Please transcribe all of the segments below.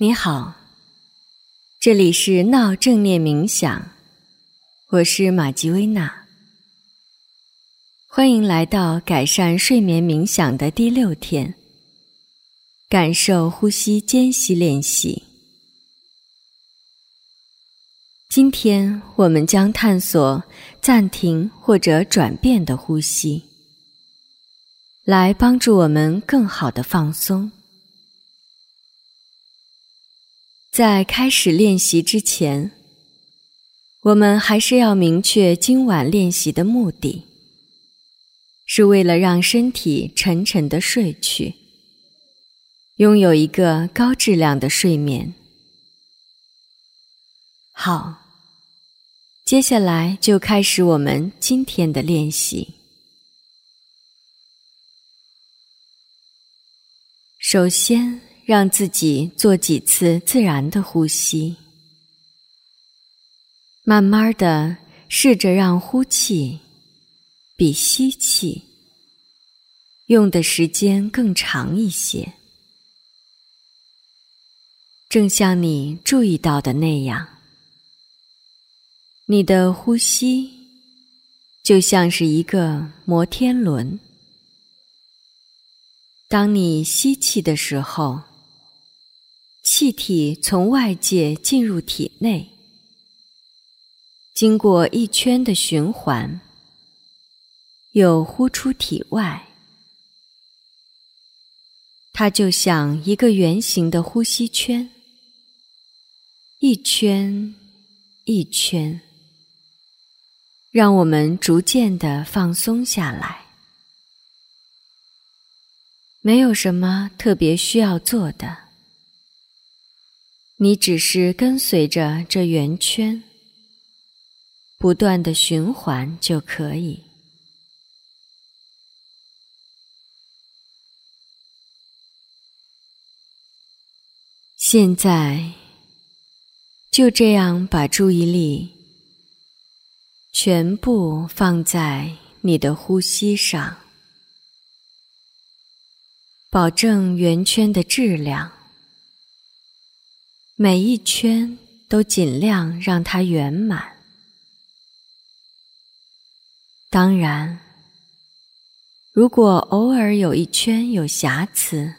你好，这里是闹正念冥想，我是玛吉薇娜，欢迎来到改善睡眠冥想的第六天，感受呼吸间隙练习。今天我们将探索暂停或者转变的呼吸，来帮助我们更好的放松。在开始练习之前，我们还是要明确今晚练习的目的，是为了让身体沉沉的睡去，拥有一个高质量的睡眠。好，接下来就开始我们今天的练习。首先。让自己做几次自然的呼吸，慢慢的试着让呼气比吸气用的时间更长一些，正像你注意到的那样，你的呼吸就像是一个摩天轮，当你吸气的时候。气体从外界进入体内，经过一圈的循环，又呼出体外。它就像一个圆形的呼吸圈，一圈一圈，让我们逐渐的放松下来。没有什么特别需要做的。你只是跟随着这圆圈，不断的循环就可以。现在，就这样把注意力全部放在你的呼吸上，保证圆圈的质量。每一圈都尽量让它圆满。当然，如果偶尔有一圈有瑕疵，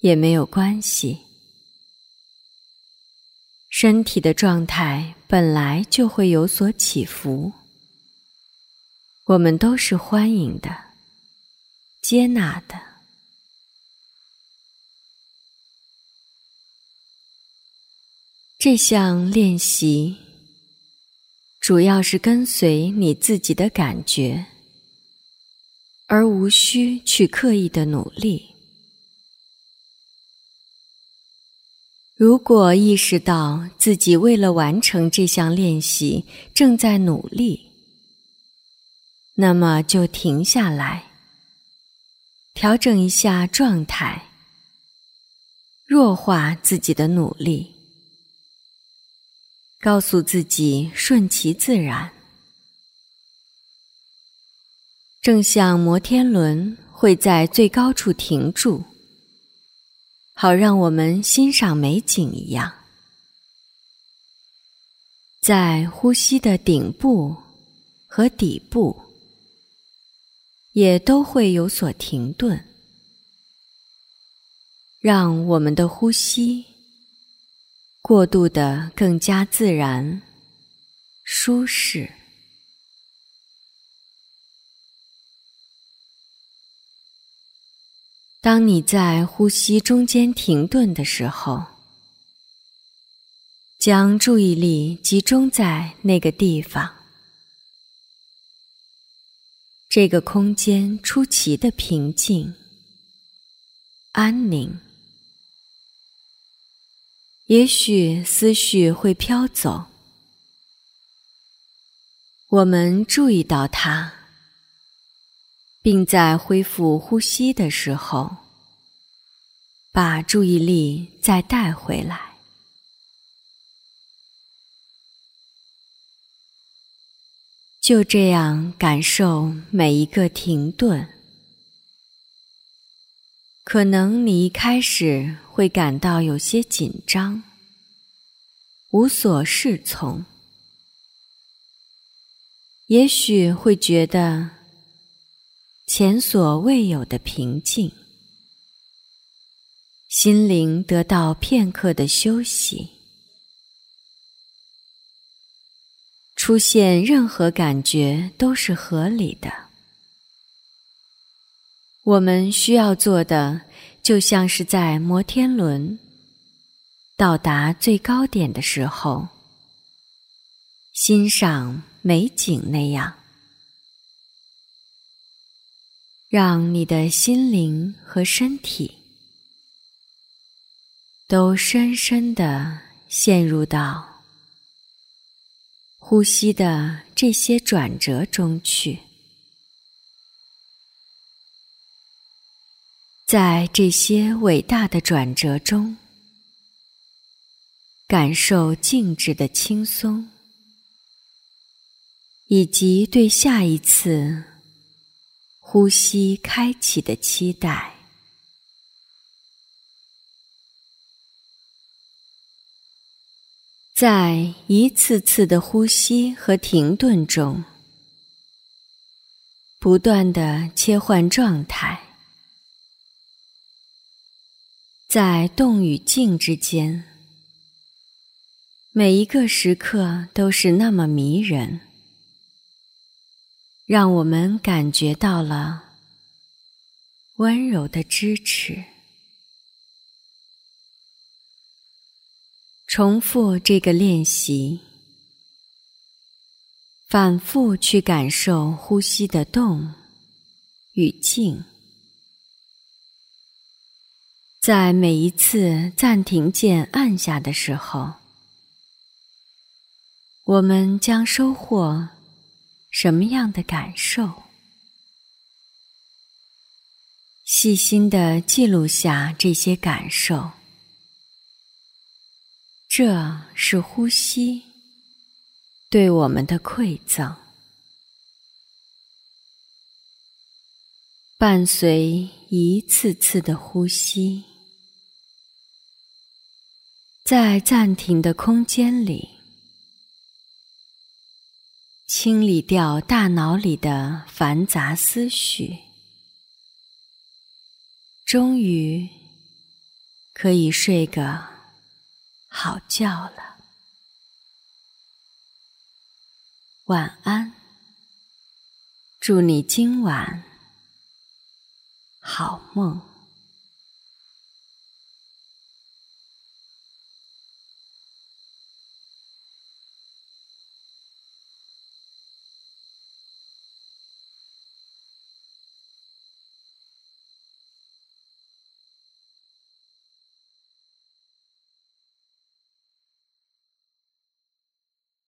也没有关系。身体的状态本来就会有所起伏，我们都是欢迎的、接纳的。这项练习主要是跟随你自己的感觉，而无需去刻意的努力。如果意识到自己为了完成这项练习正在努力，那么就停下来，调整一下状态，弱化自己的努力。告诉自己顺其自然，正像摩天轮会在最高处停住，好让我们欣赏美景一样，在呼吸的顶部和底部也都会有所停顿，让我们的呼吸。过渡的更加自然、舒适。当你在呼吸中间停顿的时候，将注意力集中在那个地方。这个空间出奇的平静、安宁。也许思绪会飘走，我们注意到它，并在恢复呼吸的时候，把注意力再带回来。就这样感受每一个停顿。可能你一开始。会感到有些紧张，无所适从，也许会觉得前所未有的平静，心灵得到片刻的休息。出现任何感觉都是合理的。我们需要做的，就像是在摩天轮到达最高点的时候，欣赏美景那样，让你的心灵和身体都深深的陷入到呼吸的这些转折中去。在这些伟大的转折中，感受静止的轻松，以及对下一次呼吸开启的期待。在一次次的呼吸和停顿中，不断的切换状态。在动与静之间，每一个时刻都是那么迷人，让我们感觉到了温柔的支持。重复这个练习，反复去感受呼吸的动与静。在每一次暂停键按下的时候，我们将收获什么样的感受？细心的记录下这些感受，这是呼吸对我们的馈赠。伴随一次次的呼吸。在暂停的空间里，清理掉大脑里的繁杂思绪，终于可以睡个好觉了。晚安，祝你今晚好梦。